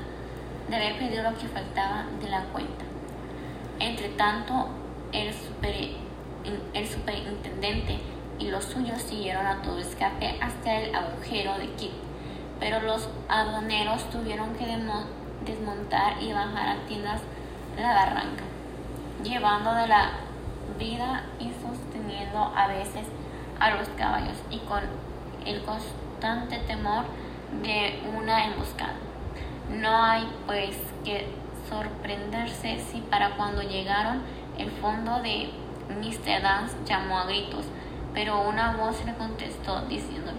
de haber perdido lo que faltaba de la cuenta. Entre tanto, el, super, el superintendente y los suyos siguieron a todo escape hasta el agujero de Kit, pero los aduaneros tuvieron que desmontar y bajar a tiendas la barranca, llevando de la vida y sosteniendo a veces a los caballos y con el constante temor de una emboscada. No hay pues que sorprenderse si para cuando llegaron el fondo de Mr. Dance llamó a gritos, pero una voz le contestó diciéndole,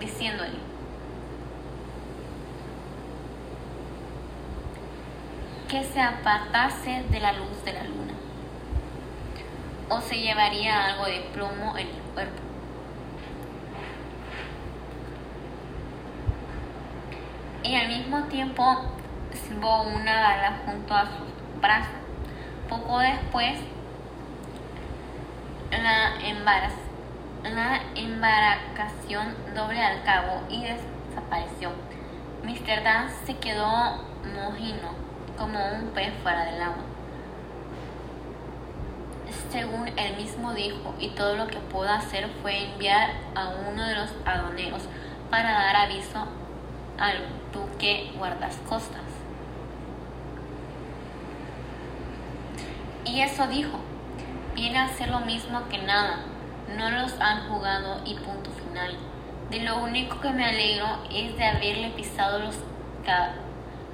diciéndole, que se apartase de la luz de la luna, o se llevaría algo de plomo en el cuerpo. Y al mismo tiempo silbó una bala junto a sus brazos. Poco después, la, embaraz la embarcación doble al cabo y desapareció. Mr. Dance se quedó mojino como un pez fuera del agua. Según él mismo dijo, y todo lo que pudo hacer fue enviar a uno de los aduaneros para dar aviso al duque guardascostas. Y eso dijo, viene a ser lo mismo que nada, no los han jugado y punto final. De lo único que me alegro es de haberle pisado los,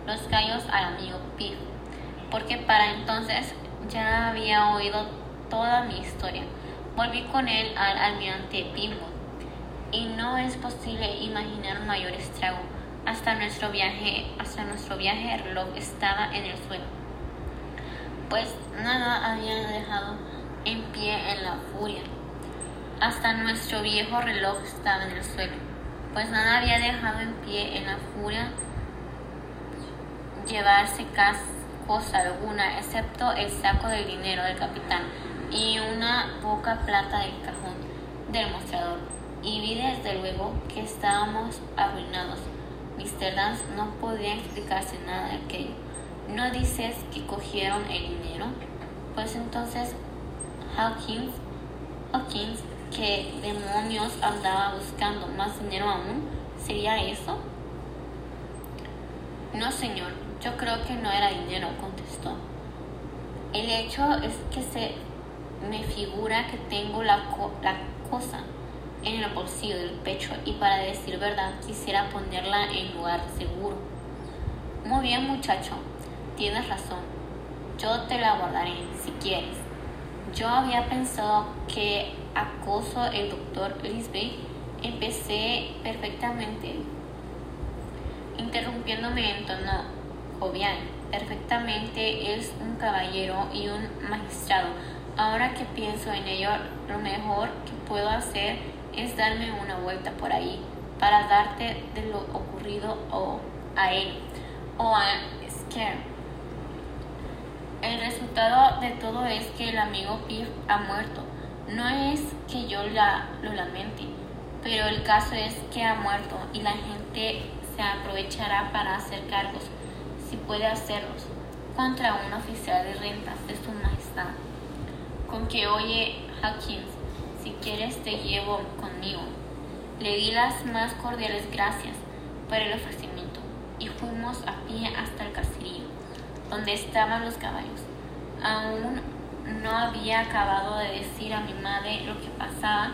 los callos al amigo Piff, porque para entonces ya había oído toda mi historia. Volví con él al almirante Bimbo y no es posible imaginar un mayor estrago. Hasta nuestro viaje, hasta nuestro viaje el reloj estaba en el suelo. Pues nada había dejado en pie en la furia. Hasta nuestro viejo reloj estaba en el suelo. Pues nada había dejado en pie en la furia llevarse cosa alguna, excepto el saco del dinero del capitán y una poca plata del cajón del mostrador. Y vi desde luego que estábamos arruinados. Mr. Dance no podía explicarse nada de aquello. ¿No dices que cogieron el dinero? Pues entonces Hawkins, Hawkins, ¿qué demonios andaba buscando más dinero aún? ¿Sería eso? No, señor, yo creo que no era dinero, contestó. El hecho es que se me figura que tengo la, la cosa en el bolsillo del pecho y para decir verdad quisiera ponerla en lugar seguro. Muy bien muchacho, tienes razón. Yo te la guardaré si quieres. Yo había pensado que acoso el doctor Lisbeth. Empecé perfectamente, interrumpiéndome en tono jovial. Perfectamente es un caballero y un magistrado. Ahora que pienso en ello, lo mejor que puedo hacer es darme una vuelta por ahí para darte de lo ocurrido o a él o a Scare. El resultado de todo es que el amigo Piff ha muerto. No es que yo la, lo lamente, pero el caso es que ha muerto y la gente se aprovechará para hacer cargos, si puede hacerlos, contra un oficial de rentas de su majestad. Con que oye Hawkins, si quieres te llevo conmigo. Le di las más cordiales gracias por el ofrecimiento y fuimos a pie hasta el caserío, donde estaban los caballos. Aún no había acabado de decir a mi madre lo que pasaba,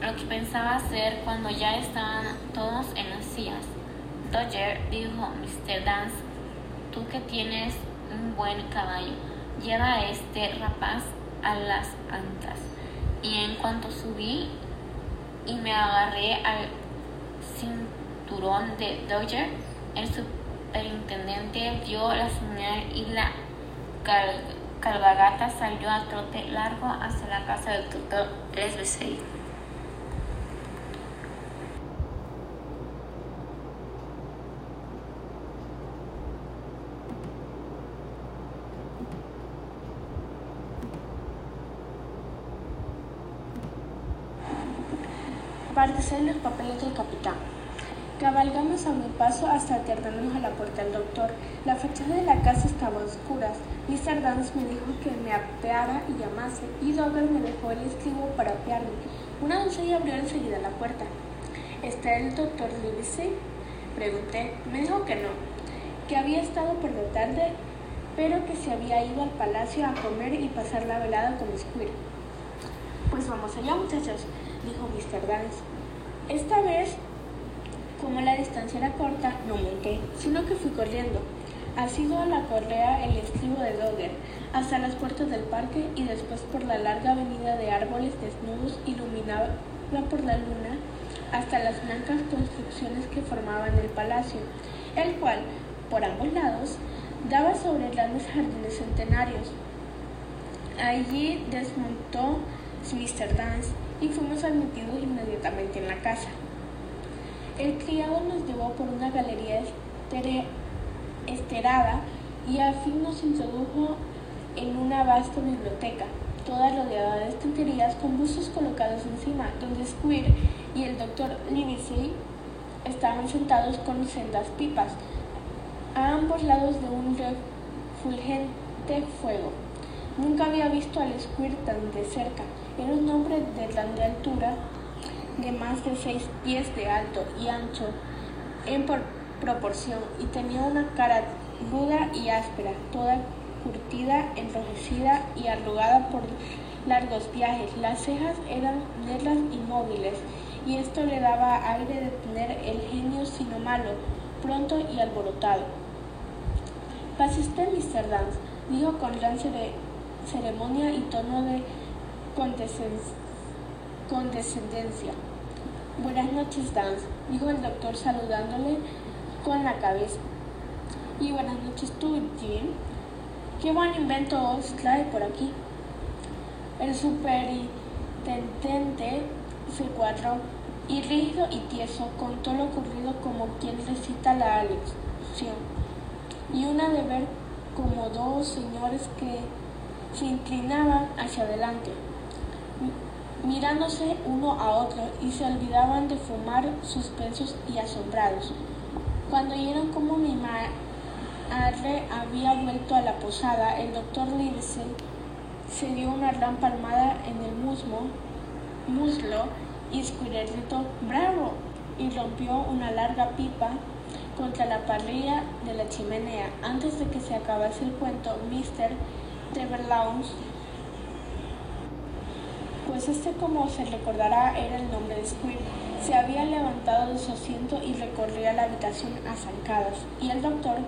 lo que pensaba hacer cuando ya estaban todos en las sillas. Dodger dijo, Mr. Dance, tú que tienes un buen caballo, lleva a este rapaz a las antas. Y en cuanto subí y me agarré al cinturón de Dodger, el superintendente dio la señal y la calvagata salió a trote largo hacia la casa del tutor 3 6 paso hasta aterrarnos a la puerta del doctor. La fachada de la casa estaba a oscuras. Mr. Dance me dijo que me apeara y llamase, y Dogger me dejó el estribo para apearme. Una doncella abrió enseguida la puerta. ¿Está el doctor Livesey? Pregunté. Me dijo que no, que había estado por la tarde, pero que se había ido al palacio a comer y pasar la velada con Squire. Pues vamos allá, muchachos dijo Mr. Dance. Esta vez, como la distancia era corta, no monté, sino que fui corriendo. Ha sido a la correa el estribo de Dogger, hasta las puertas del parque y después por la larga avenida de árboles desnudos iluminada por la luna hasta las blancas construcciones que formaban el palacio, el cual, por ambos lados, daba sobre grandes jardines centenarios. Allí desmontó Mr. Dance y fuimos admitidos inmediatamente en la casa. El criado nos llevó por una galería esterada y al fin nos introdujo en una vasta biblioteca, toda rodeada de estanterías con bustos colocados encima, donde Squire y el doctor Livesey estaban sentados con sendas pipas, a ambos lados de un refulgente fuego. Nunca había visto al Squire tan de cerca. Era un hombre de grande altura, de más de seis pies de alto y ancho en proporción, y tenía una cara ruda y áspera, toda curtida, enrojecida y arrugada por largos viajes. Las cejas eran negras y móviles, y esto le daba aire de tener el genio sino malo, pronto y alborotado. Pase usted, Mr. Dance, dijo con gran ceremonia y tono de condescendencia. Buenas noches, Dance, dijo el doctor saludándole con la cabeza. Y buenas noches tú, Jim. ¿Qué buen invento os trae por aquí? El superintendente se cuadró y rígido y tieso contó lo ocurrido como quien recita la lección. Y una de ver como dos señores que se inclinaban hacia adelante, mirándose uno a otro y se olvidaban de fumar suspensos y asombrados. Cuando oyeron como mi madre había vuelto a la posada, el doctor Livesey se dio una gran palmada en el muslo, muslo y gritó ¡Bravo! y rompió una larga pipa contra la parrilla de la chimenea. Antes de que se acabase el cuento, Mr. Treverlawns, pues este como se recordará era el nombre de Squire, se había levantado de su asiento y recorría la habitación a zancadas, y el doctor,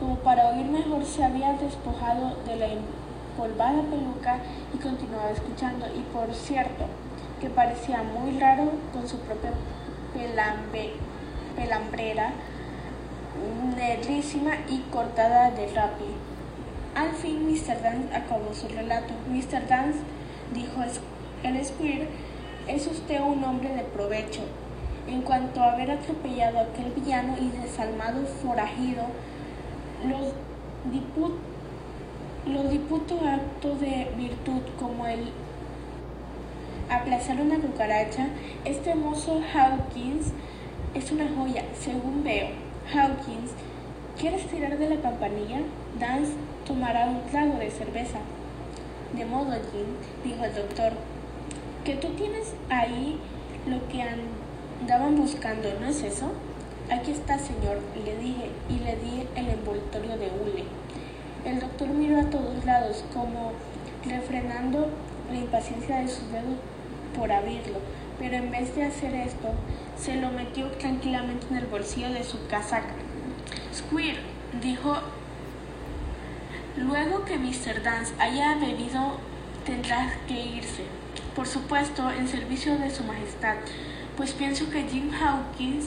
como para oír mejor, se había despojado de la empolvada peluca y continuaba escuchando. Y por cierto, que parecía muy raro con su propia pelambrera negrísima y cortada de rapi. Al fin Mr. Dance acabó su relato. Mr. Dance, dijo el Squire, es usted un hombre de provecho. En cuanto a haber atropellado a aquel villano y desalmado forajido, los, diput, los diputos actos de virtud como el aplazar una cucaracha, este mozo Hawkins es una joya, según veo. Hawkins, ¿quieres tirar de la campanilla? Dance tomará un trago de cerveza. De modo, Jim, dijo el doctor, que tú tienes ahí lo que andaban buscando, ¿no es eso? Aquí está, señor, le dije, y le di el envoltorio de hule. El doctor miró a todos lados, como refrenando la impaciencia de sus dedos por abrirlo, pero en vez de hacer esto, se lo metió tranquilamente en el bolsillo de su casaca. Squire, dijo, luego que Mr. Dance haya bebido, tendrá que irse. Por supuesto, en servicio de su majestad, pues pienso que Jim Hawkins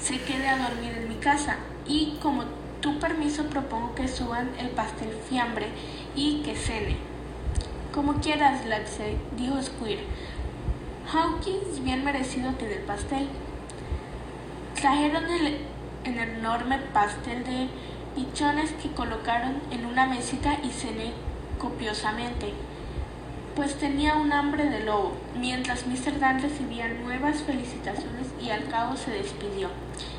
se quede a dormir en mi casa y como tu permiso propongo que suban el pastel fiambre y que cene. Como quieras, Lapsey, dijo Squire. Hawkins bien merecido tener pastel. Trajeron el, el enorme pastel de pichones que colocaron en una mesita y cené copiosamente pues tenía un hambre de lobo, mientras Mr. Dan recibía nuevas felicitaciones y al cabo se despidió.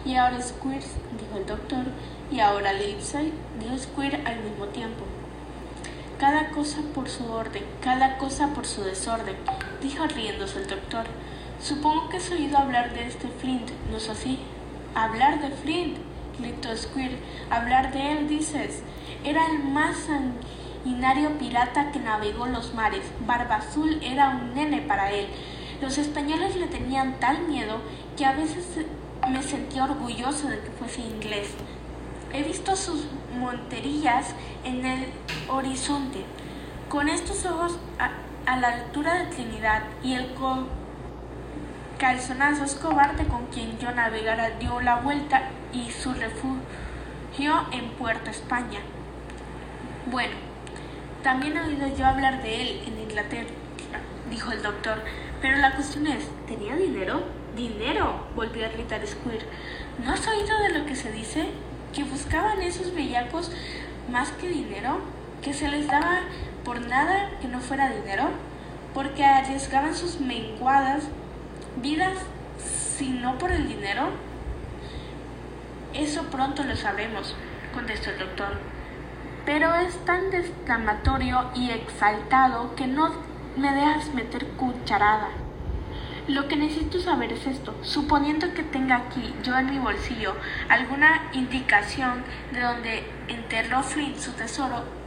Y ahora Squires, dijo el doctor, y ahora Livesey, dijo Squire al mismo tiempo. Cada cosa por su orden, cada cosa por su desorden, dijo riéndose el doctor. Supongo que has oído hablar de este Flint, ¿no es así? ¿Hablar de Flint? gritó Squire. ¿Hablar de él, dices? Era el más sanguinario pirata que navegó los mares. Barba Azul era un nene para él. Los españoles le tenían tal miedo que a veces me sentía orgulloso de que fuese inglés. He visto sus monterías en el horizonte. Con estos ojos a, la altura de Trinidad y el calzonazo cobarde con quien yo navegara dio la vuelta y su refugio en Puerto España. Bueno, también he oído yo hablar de él en Inglaterra, dijo el doctor. Pero la cuestión es, ¿tenía dinero? Dinero, volvió a gritar Squire. ¿No has oído de lo que se dice? ¿Que buscaban esos bellacos más que dinero? ¿Que se les daba por nada que no fuera dinero? ¿Porque arriesgaban sus menguadas vidas si no por el dinero? Eso pronto lo sabremos, contestó el doctor pero es tan declamatorio y exaltado que no me dejas meter cucharada. Lo que necesito saber es esto. Suponiendo que tenga aquí yo en mi bolsillo alguna indicación de donde enterró Flynn su tesoro,